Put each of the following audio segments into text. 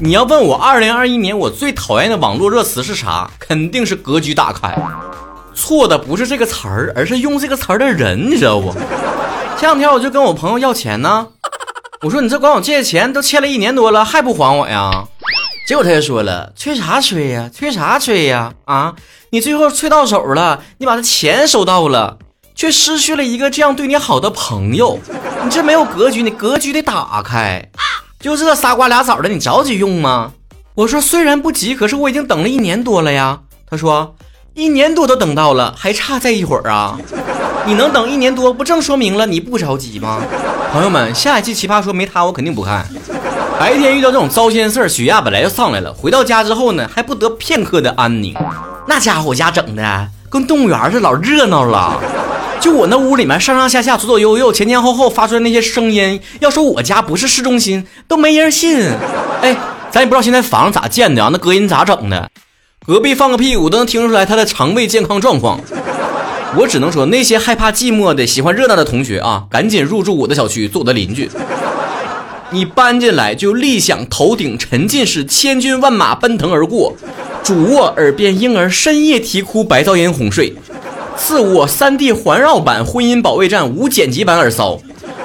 你要问我二零二一年我最讨厌的网络热词是啥？肯定是格局打开。错的不是这个词儿，而是用这个词儿的人，你知道不？前两天我就跟我朋友要钱呢，我说你这管我借钱都欠了一年多了，还不还我呀？结果他就说了，催啥催呀？催啥催呀？啊，你最后催到手了，你把他钱收到了，却失去了一个这样对你好的朋友，你这没有格局，你格局得打开。就这仨瓜俩枣的，你着急用吗？我说虽然不急，可是我已经等了一年多了呀。他说一年多都等到了，还差这一会儿啊？你能等一年多，不正说明了你不着急吗？朋友们，下一期奇葩说没他我肯定不看。白天遇到这种糟心事儿，血压本来就上来了，回到家之后呢，还不得片刻的安宁。那家伙家整的跟动物园似的，老热闹了。就我那屋里面上上下下、左左右右、前前后后发出来那些声音，要说我家不是市中心，都没人信。哎，咱也不知道现在房子咋建的啊？那隔音咋整的？隔壁放个屁股都能听出来他的肠胃健康状况。我只能说，那些害怕寂寞的、喜欢热闹的同学啊，赶紧入住我的小区，做我的邻居。你搬进来就立想头顶沉浸式千军万马奔腾而过，主卧耳边婴儿深夜啼哭，白噪音哄睡。次卧三 D 环绕版婚姻保卫战无剪辑版耳骚，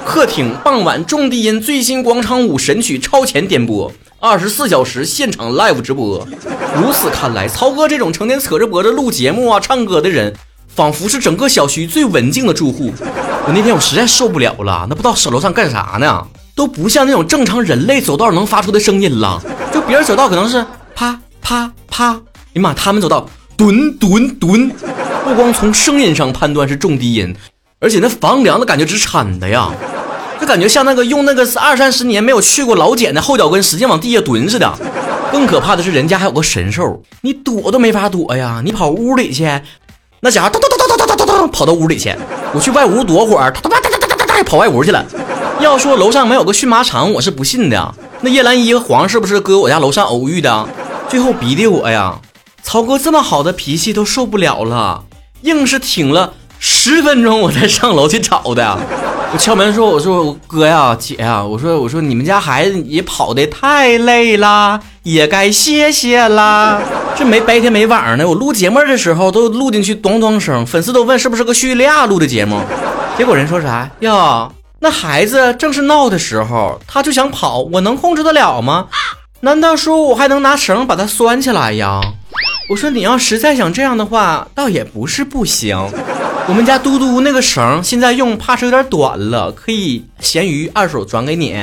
客厅傍晚重低音最新广场舞神曲超前点播，二十四小时现场 live 直播。如此看来，曹哥这种成天扯着脖子录节目啊、唱歌的人，仿佛是整个小区最文静的住户。我那天我实在受不了了，那不知道舍楼上干啥呢，都不像那种正常人类走道能发出的声音了。就别人走道可能是啪啪啪，哎呀妈，他们走道蹲蹲蹲。不光从声音上判断是重低音，而且那房梁的感觉直颤的呀，就感觉像那个用那个二三十年没有去过老茧的后脚跟使劲往地下蹲似的。更可怕的是，人家还有个神兽，你躲都没法躲呀！你跑屋里去，那家伙哒哒哒哒哒哒哒哒跑到屋里去。我去外屋躲会儿，哒哒哒哒哒哒哒跑外屋去了。要说楼上没有个驯马场，我是不信的。那叶澜依和黄是不是搁我家楼上偶遇的？最后逼的我呀，曹哥这么好的脾气都受不了了。硬是挺了十分钟，我才上楼去找的。我敲门说：“我说哥呀，姐呀，我说我说你们家孩子也跑的太累了，也该歇歇啦。这没白天没晚上的，我录节目的时候都录进去咚咚声，粉丝都问是不是个叙利亚录的节目。结果人说啥呀？那孩子正是闹的时候，他就想跑，我能控制得了吗？难道说我还能拿绳把他拴起来呀？”我说你要实在想这样的话，倒也不是不行。我们家嘟嘟那个绳现在用怕是有点短了，可以闲鱼二手转给你。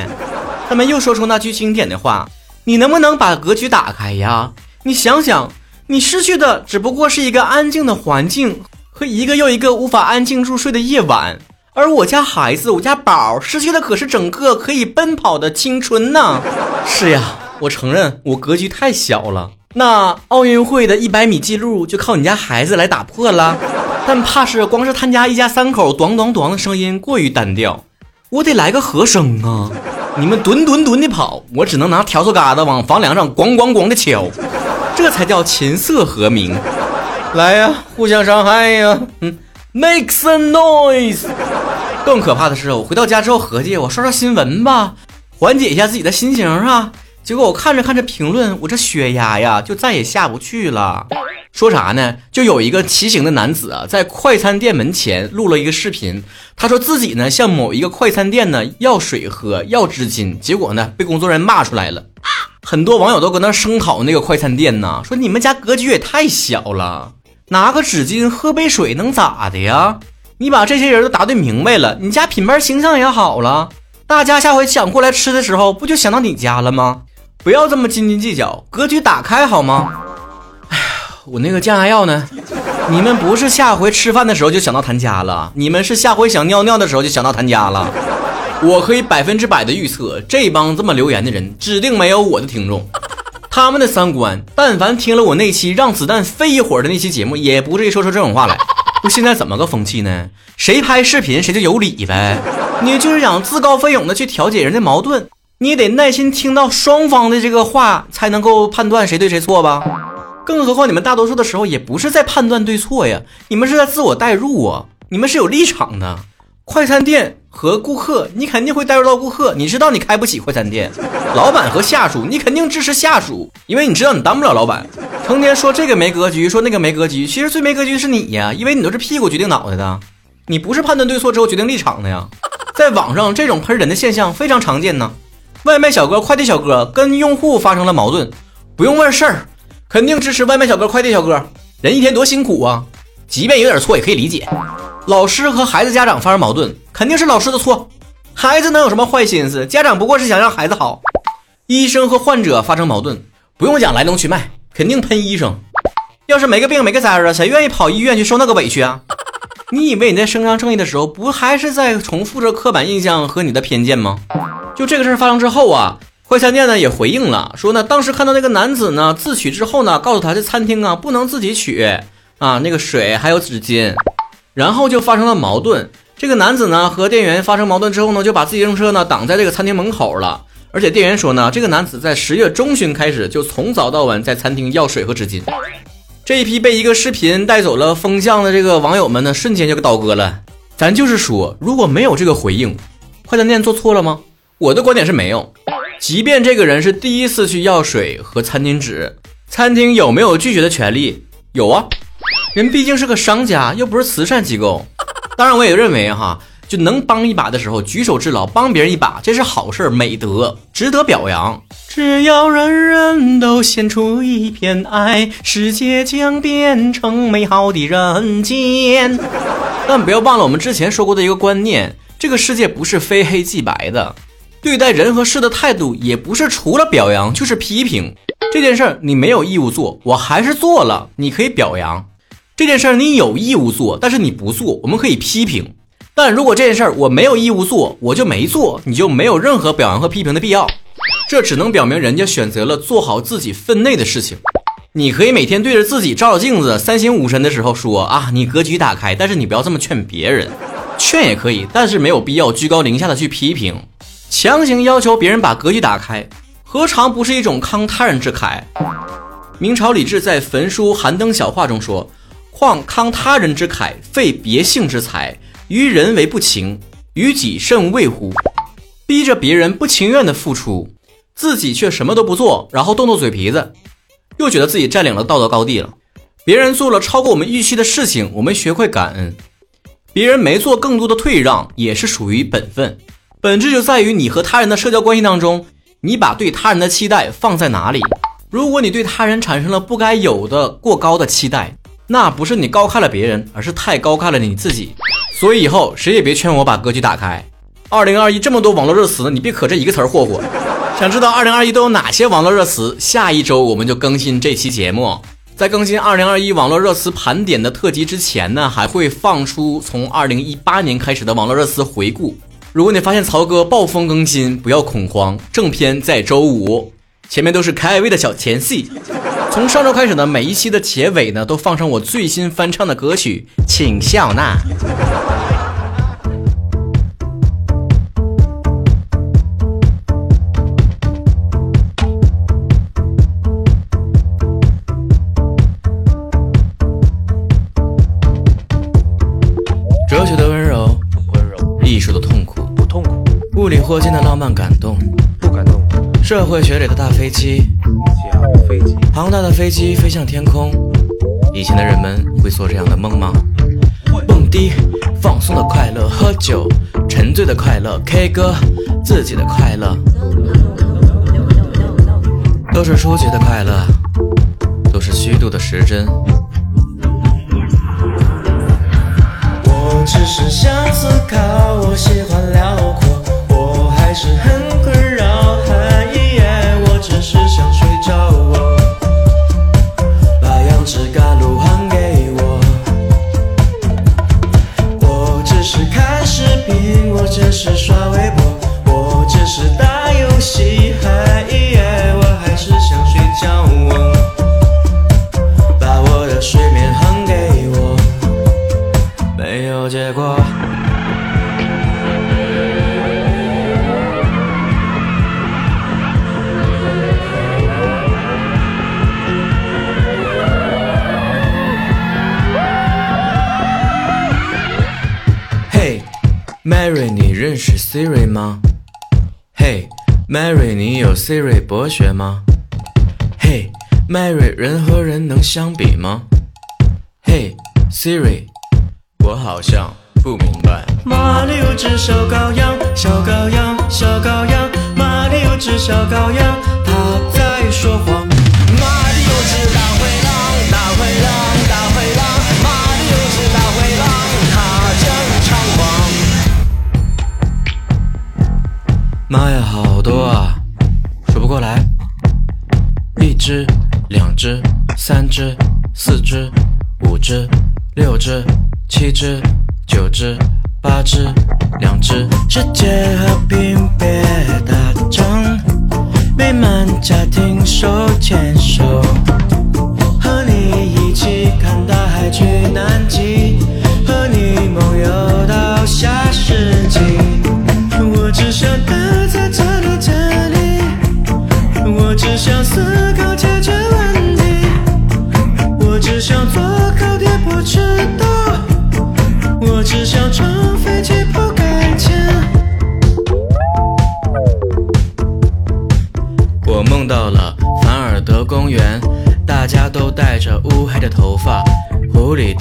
他们又说出那句经典的话：“你能不能把格局打开呀？你想想，你失去的只不过是一个安静的环境和一个又一个无法安静入睡的夜晚，而我家孩子，我家宝失去的可是整个可以奔跑的青春呢。”是呀，我承认我格局太小了。那奥运会的一百米记录就靠你家孩子来打破了，但怕是光是他家一家三口“咚咚咚”的声音过于单调，我得来个和声啊！你们吨吨吨的跑，我只能拿笤帚疙瘩往房梁上咣咣咣的敲，这才叫琴瑟和鸣。来呀，互相伤害呀！嗯，make some noise。更可怕的是，我回到家之后合计，我刷刷新闻吧，缓解一下自己的心情啊。结果我看着看着评论，我这血压呀就再也下不去了。说啥呢？就有一个骑行的男子啊，在快餐店门前录了一个视频。他说自己呢向某一个快餐店呢要水喝，要纸巾，结果呢被工作人员骂出来了。很多网友都搁那声讨那个快餐店呢，说你们家格局也太小了，拿个纸巾喝杯水能咋的呀？你把这些人都答对明白了，你家品牌形象也好了，大家下回想过来吃的时候，不就想到你家了吗？不要这么斤斤计较，格局打开好吗？哎呀，我那个降压药呢？你们不是下回吃饭的时候就想到他家了，你们是下回想尿尿的时候就想到他家了。我可以百分之百的预测，这帮这么留言的人，指定没有我的听众。他们的三观，但凡听了我那期让子弹飞一会儿的那期节目，也不至于说出这种话来。不，现在怎么个风气呢？谁拍视频谁就有理呗？你就是想自告奋勇的去调解人的矛盾。你得耐心听到双方的这个话，才能够判断谁对谁错吧。更何况你们大多数的时候也不是在判断对错呀，你们是在自我代入啊，你们是有立场的。快餐店和顾客，你肯定会带入到顾客。你知道你开不起快餐店。老板和下属，你肯定支持下属，因为你知道你当不了老板。成天说这个没格局，说那个没格局，其实最没格局是你呀，因为你都是屁股决定脑袋的，你不是判断对错之后决定立场的呀。在网上，这种喷人的现象非常常见呢。外卖小哥、快递小哥跟用户发生了矛盾，不用问事儿，肯定支持外卖小哥、快递小哥。人一天多辛苦啊，即便有点错也可以理解。老师和孩子家长发生矛盾，肯定是老师的错，孩子能有什么坏心思？家长不过是想让孩子好。医生和患者发生矛盾，不用讲来龙去脉，肯定喷医生。要是没个病没个灾儿啊，谁愿意跑医院去受那个委屈啊？你以为你在伸张正义的时候，不还是在重复着刻板印象和你的偏见吗？就这个事儿发生之后啊，快餐店呢也回应了，说呢当时看到那个男子呢自取之后呢，告诉他这餐厅啊不能自己取啊，那个水还有纸巾。然后就发生了矛盾，这个男子呢和店员发生矛盾之后呢，就把自己用车呢挡在这个餐厅门口了。而且店员说呢，这个男子在十月中旬开始就从早到晚在餐厅要水和纸巾。这一批被一个视频带走了风向的这个网友们呢，瞬间就给倒戈了。咱就是说，如果没有这个回应，快餐店做错了吗？我的观点是没有。即便这个人是第一次去要水和餐巾纸，餐厅有没有拒绝的权利？有啊。人毕竟是个商家，又不是慈善机构。当然，我也认为哈，就能帮一把的时候举手之劳，帮别人一把，这是好事，美德，值得表扬。只要人人都献出一片爱，世界将变成美好的人间。但不要忘了我们之前说过的一个观念：这个世界不是非黑即白的，对待人和事的态度也不是除了表扬就是批评。这件事儿你没有义务做，我还是做了，你可以表扬。这件事儿你有义务做，但是你不做，我们可以批评。但如果这件事儿我没有义务做，我就没做，你就没有任何表扬和批评的必要。这只能表明人家选择了做好自己分内的事情。你可以每天对着自己照照镜子，三省吾身的时候说啊，你格局打开。但是你不要这么劝别人，劝也可以，但是没有必要居高临下的去批评，强行要求别人把格局打开，何尝不是一种慷他人之慨？明朝李治在《焚书寒灯小话》中说。况慷他人之慨，费别性之财，于人为不情，于己甚畏乎？逼着别人不情愿的付出，自己却什么都不做，然后动动嘴皮子，又觉得自己占领了道德高地了。别人做了超过我们预期的事情，我们学会感恩；别人没做更多的退让，也是属于本分。本质就在于你和他人的社交关系当中，你把对他人的期待放在哪里？如果你对他人产生了不该有的过高的期待，那不是你高看了别人，而是太高看了你自己。所以以后谁也别劝我把格局打开。二零二一这么多网络热词，你别可这一个词儿霍霍。想知道二零二一都有哪些网络热词？下一周我们就更新这期节目。在更新二零二一网络热词盘点的特辑之前呢，还会放出从二零一八年开始的网络热词回顾。如果你发现曹哥暴风更新，不要恐慌，正片在周五，前面都是开胃的小前戏。从上周开始呢，每一期的结尾呢，都放上我最新翻唱的歌曲，请笑纳。物理或见的浪漫感动，不感动；社会学里的大飞机。飞机，庞大的飞机飞向天空。以前的人们会做这样的梦吗？蹦迪，放松的快乐；喝酒，沉醉的快乐；K 歌，自己的快乐，都是初级的快乐，都是虚度的时针。我只是想思考，我喜欢辽阔，我还是很 Mary，你认识 Siri 吗？Hey，Mary，你有 Siri 博学吗？Hey，Mary，人和人能相比吗？Hey，Siri，我好像不明白。马里有只小羔羊，小羔羊，小羔羊，马里有只小羔羊，它在说谎。三只，四只，五只，六只，七只，九只，八只，两只。世界和平别打仗，美满家庭手牵手，和你一起看大海去南极，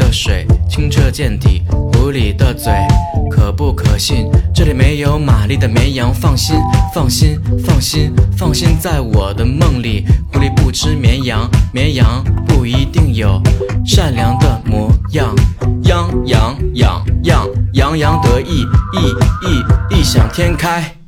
的水清澈见底，湖里的嘴可不可信？这里没有玛丽的绵羊，放心，放心，放心，放心，在我的梦里，狐狸不吃绵羊，绵羊不一定有善良的模样，洋洋洋洋洋洋得意，异异异想天开。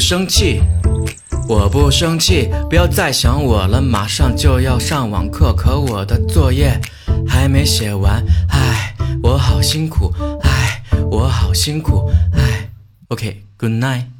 生气，我不生气，不要再想我了，马上就要上网课，可我的作业还没写完，唉，我好辛苦，唉，我好辛苦，唉。OK，Good night。